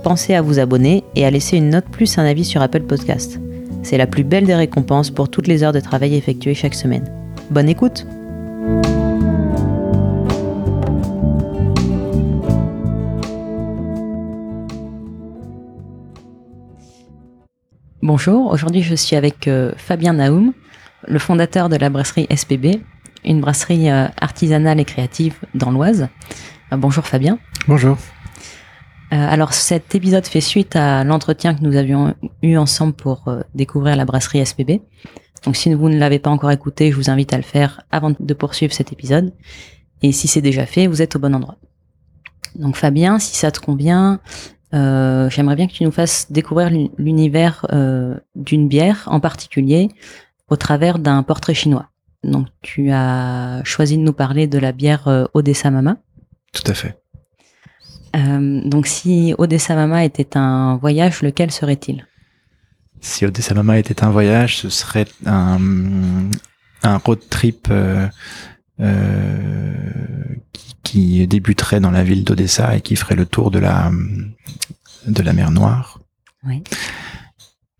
pensez à vous abonner et à laisser une note plus un avis sur Apple Podcast. C'est la plus belle des récompenses pour toutes les heures de travail effectuées chaque semaine. Bonne écoute Bonjour, aujourd'hui je suis avec euh, Fabien Naoum, le fondateur de la brasserie SPB, une brasserie euh, artisanale et créative dans l'Oise. Euh, bonjour Fabien. Bonjour. Alors cet épisode fait suite à l'entretien que nous avions eu ensemble pour découvrir la brasserie SPB. Donc si vous ne l'avez pas encore écouté, je vous invite à le faire avant de poursuivre cet épisode. Et si c'est déjà fait, vous êtes au bon endroit. Donc Fabien, si ça te convient, euh, j'aimerais bien que tu nous fasses découvrir l'univers euh, d'une bière en particulier au travers d'un portrait chinois. Donc tu as choisi de nous parler de la bière euh, Odessa Mama. Tout à fait. Donc si Odessa Mama était un voyage, lequel serait-il? Si Odessa Mama était un voyage, ce serait un, un road trip qui débuterait dans la ville d'Odessa et qui ferait le tour de la de la mer Noire. Oui.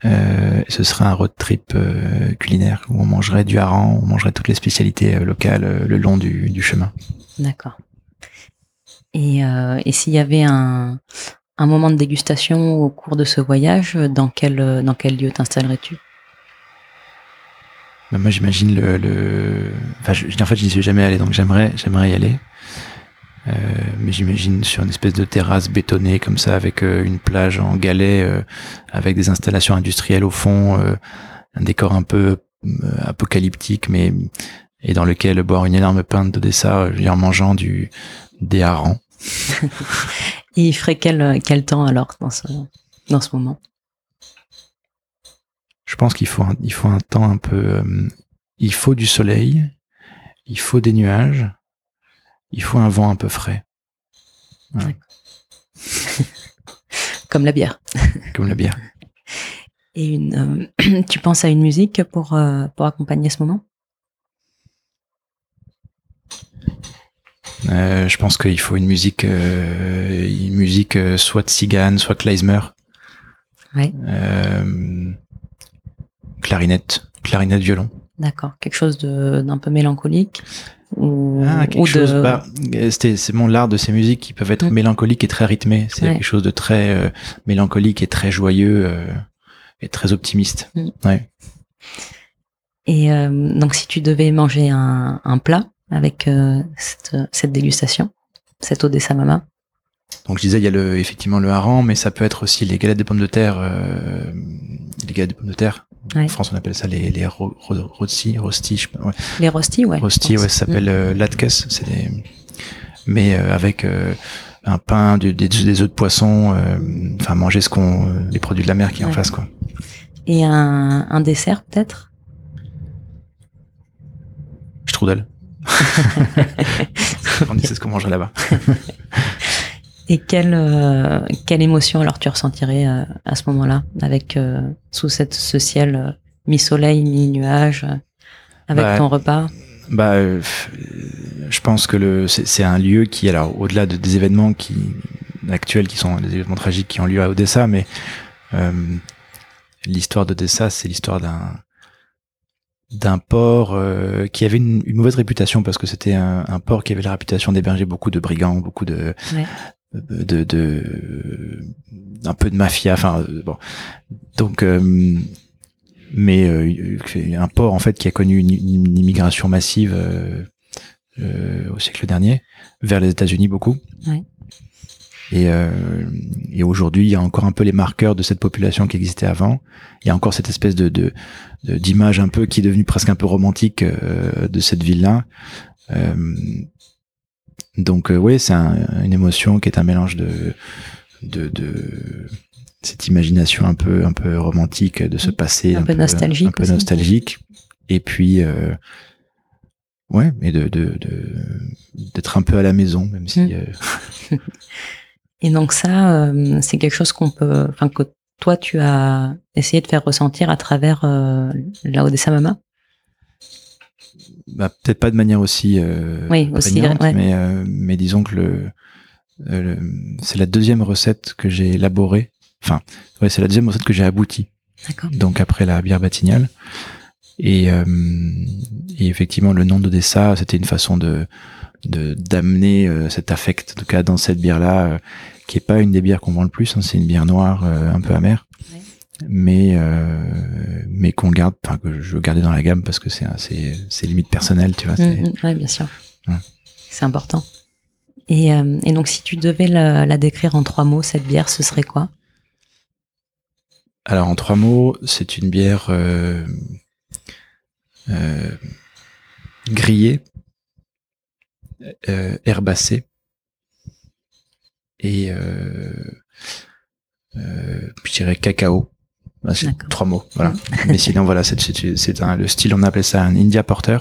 Euh, ce serait un road trip euh, culinaire où on mangerait du hareng, on mangerait toutes les spécialités euh, locales le long du, chemin. D'accord. Et, et s'il y avait un, moment de dégustation au cours de ce voyage, dans quel, quel lieu t'installerais-tu? Bah, Moi, j'imagine le. Enfin, en fait, je n'y suis jamais allé, donc j'aimerais, y aller. Euh, mais j'imagine sur une espèce de terrasse bétonnée comme ça avec euh, une plage en galets euh, avec des installations industrielles au fond un décor un peu apocalyptique mais et dans lequel boire une énorme pinte d'Odessa en mangeant du des harengs. il ferait quel quel temps alors dans ce dans ce moment? Je pense qu'il faut un, il faut un temps un peu il faut du soleil, il faut des nuages il faut un vent un peu frais. Comme la bière. Comme la bière. Et une, euh, tu penses à une musique pour, euh, pour accompagner ce moment? Euh, Je pense qu'il faut une musique, une musique soit de Sigan, soit Kleismer. Ouais. clarinette, clarinette, violon. D'accord, quelque chose d'un peu mélancolique ou, ah, quelque chose, bah, c'est mon l'art de ces musiques qui peuvent être mm. mélancoliques et très rythmées. C'est quelque chose de très euh, mélancolique et très joyeux euh, et très optimiste. Mm. Ouais. Et euh, donc, si tu devais manger un, un plat avec cette, cette, dégustation, cette Odessa Mama. Donc, je disais, il y a le, effectivement le hareng, mais ça peut être aussi les galettes de pommes de terre, les galettes de pommes de terre en France, on appelle ça les, les ro rosti, rosti, ouais. Les rosti, ouais. Rosti, ouais, ça s'appelle mm. euh, C'est des, mais euh, avec euh, un pain, des, des œufs de poisson, euh, enfin manger ce qu'on, les produits de la mer qui en face, quoi. Et un, un dessert peut-être? Strudel. on c'est ce qu'on mangerait là-bas. Et quelle, euh, quelle émotion alors tu ressentirais euh, à ce moment-là, avec euh, sous cette, ce ciel mi-soleil, mi-nuage, avec bah, ton repas? Bah, je pense que le c'est un lieu qui, alors au-delà de, des événements qui actuels, qui sont des événements tragiques qui ont lieu à Odessa, mais l'histoire d'Odessa, c'est l'histoire d'un d'un port qui avait une, mauvaise réputation parce que c'était un, un, port qui avait la réputation d'héberger beaucoup de brigands, beaucoup de, de, de un peu de mafia enfin euh, bon. Donc euh, mais euh, un port en fait qui a connu une, immigration massive au siècle dernier vers les États-Unis beaucoup et, et aujourd'hui il y a encore un peu les marqueurs de cette population qui existait avant. Il y a encore cette espèce de d'image un peu qui est devenue presque un peu romantique de cette ville là donc euh, oui, c'est une émotion qui est un mélange de, de, cette imagination un peu un peu romantique de ce passé un, peu nostalgique un peu nostalgique. Et puis euh, ouais et de de d'être un peu à la maison même si mm. euh, et donc ça euh, c'est quelque chose qu'on peut enfin que toi tu as essayé de faire ressentir à travers la Odessa Mama bah, peut-être pas de manière aussi oui aussi mais mais disons que le c'est la deuxième recette que j'ai élaborée Enfin, ouais, c'est la deuxième recette que j'ai abouti. Donc après la bière batignale. Et, euh, et effectivement, le nom d'Odessa, c'était une façon de d'amener euh, cet affect, en tout cas dans cette bière-là, euh, qui est pas une des bières qu'on vend le plus. Hein, c'est une bière noire, un peu amère, mais mais qu'on garde, enfin que je veux garder dans la gamme parce que c'est c'est c'est limite personnel, tu vois. Mmh, mmh, ouais, bien sûr. C'est important. Et, et donc, si tu devais la, la décrire en trois mots, cette bière, ce serait quoi? Alors en trois mots, c'est une bière euh, euh, grillée, euh, herbacée et je dirais cacao. c'est trois mots, voilà. Mais sinon, voilà, c'est le style, on appelait ça un India Porter.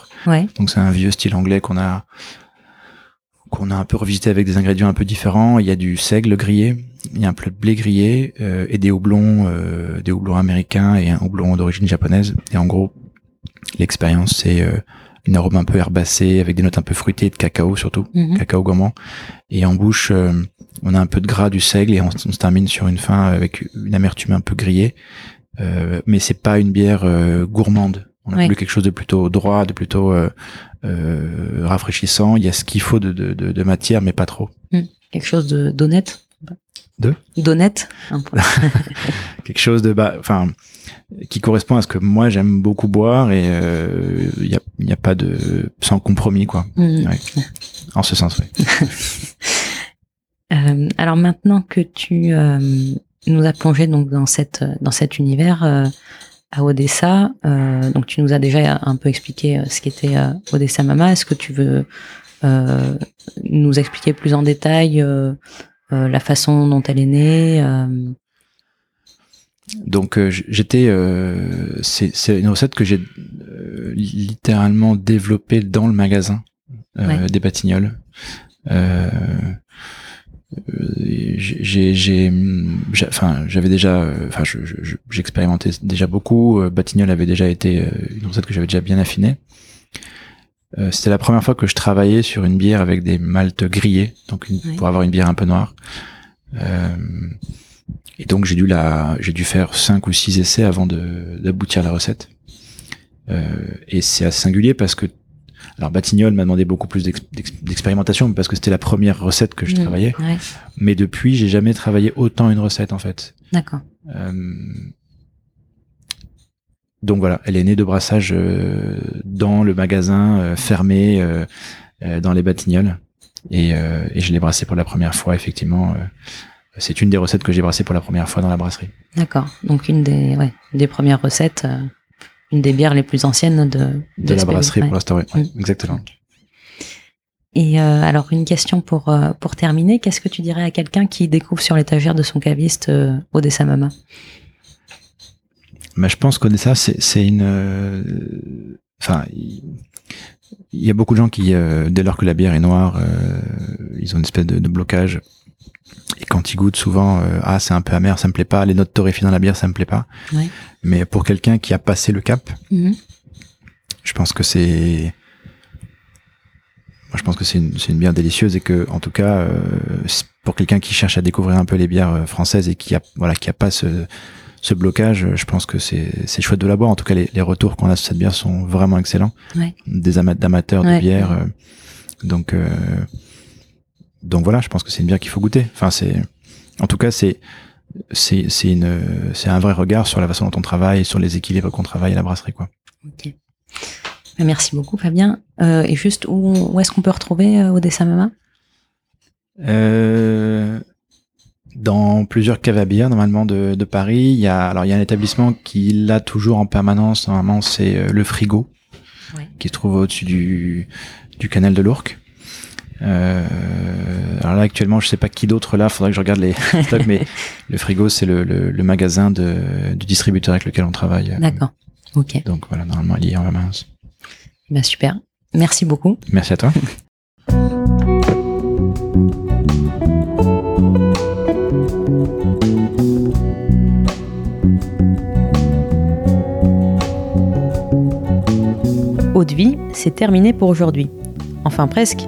Donc c'est un vieux style anglais qu'on a qu'on a un peu revisité avec des ingrédients un peu différents. Il y a du seigle grillé, il y a un peu de blé grillé euh, et des houblons, euh, des houblons américains et un houblon d'origine japonaise. Et en gros, l'expérience c'est euh, une arôme un peu herbacée avec des notes un peu fruitées de cacao surtout, mhm. cacao gourmand. Et en bouche, on a un peu de gras du seigle et on, se termine sur une fin avec une amertume un peu grillée. mais c'est pas une bière gourmande. On a voulu quelque chose de plutôt droit, de plutôt rafraîchissant. Il y a ce qu'il faut de, de, de, matière, mais pas trop. Quelque chose d'honnête? De? D'honnête? Quelque chose de bah enfin qui correspond à ce que moi j'aime beaucoup boire et il euh, n'y a, y a pas de sans compromis quoi mmh. en ce sens oui euh, alors maintenant que tu euh, nous as plongé donc dans cette dans cet univers à Odessa donc tu nous as déjà un peu expliqué ce qu'était Odessa Mama est-ce que tu veux nous expliquer plus en détail la façon dont elle est née. Donc euh, j'étais, c'est une recette que j'ai littéralement développée dans le magasin des Batignolles. j'ai, enfin, j'avais déjà, enfin, j'expérimentais déjà beaucoup. Batignolles avait déjà été une recette que j'avais déjà bien affinée. Euh, c'était la première fois que je travaillais sur une bière avec des maltes grillés, donc pour avoir une bière un peu noire. Euh, et donc j'ai dû la, j'ai dû faire cinq ou six essais avant d'aboutir à la recette. Euh, et c'est assez singulier parce que, alors Batignolles m'a demandé beaucoup plus d'expérimentation parce que c'était la première recette que je mmh, travaillais. Mais depuis, j'ai jamais travaillé autant une recette en fait. D'accord. Euh, donc voilà, elle est née de brassage euh, dans le magasin euh, fermé euh, dans les Batignolles. Et, et je l'ai brassée pour la première fois, effectivement. C'est une des recettes que j'ai brassées pour la première fois dans la brasserie. D'accord. Donc une des, ouais, des premières recettes, une des bières les plus anciennes de, de, la brasserie pour l'instant. Oui, mm. exactement. Et alors une question pour pour terminer, qu'est-ce que tu dirais à quelqu'un qui découvre sur l'étagère de son caviste Odessa Mama? Mais je pense que ça, c'est une. Euh, enfin, il y a beaucoup de gens qui, euh, dès lors que la bière est noire, euh, ils ont une espèce de, blocage. Et quand ils goûtent, souvent, ah, c'est un peu amer, ça me plaît pas. Les notes torréfiées dans la bière, ça me plaît pas. Mais pour quelqu'un qui a passé le cap, mhm. je pense que c'est. Moi, je pense que c'est une, une, bière délicieuse et que, en tout cas, pour quelqu'un qui cherche à découvrir un peu les bières françaises et qui a, voilà, qui a pas ce, ce blocage, je pense que c'est chouette de la boire. En tout cas, les, les retours qu'on a sur cette bière sont vraiment excellents. Ouais. Des amateurs de bière. Euh, donc, euh, donc voilà, je pense que c'est une bière qu'il faut goûter. Enfin, c'est, en tout cas, c'est, c'est, c'est une, c'est un vrai regard sur la façon dont on travaille, sur les équilibres qu'on travaille à la brasserie, quoi. Ok. Merci beaucoup, Fabien. Euh, et juste, où, où est-ce qu'on peut retrouver euh, Odessa Mama? Euh, dans plusieurs caves à bière normalement de, de, Paris. Il y a alors il y a un établissement qui l'a toujours en permanence. Normalement c'est euh, le Frigo qui se trouve au-dessus du, du canal de l'Ourcq. Euh, alors là, actuellement, je sais pas qui d'autre là, faudrait que je regarde les stocks, mais le frigo, c'est le, le, magasin de, du distributeur avec lequel on travaille. D'accord. Ok. Donc voilà, normalement, il est en main. Bah, super. Merci beaucoup. Merci à toi. Eau de vie, c'est terminé pour aujourd'hui. Enfin presque.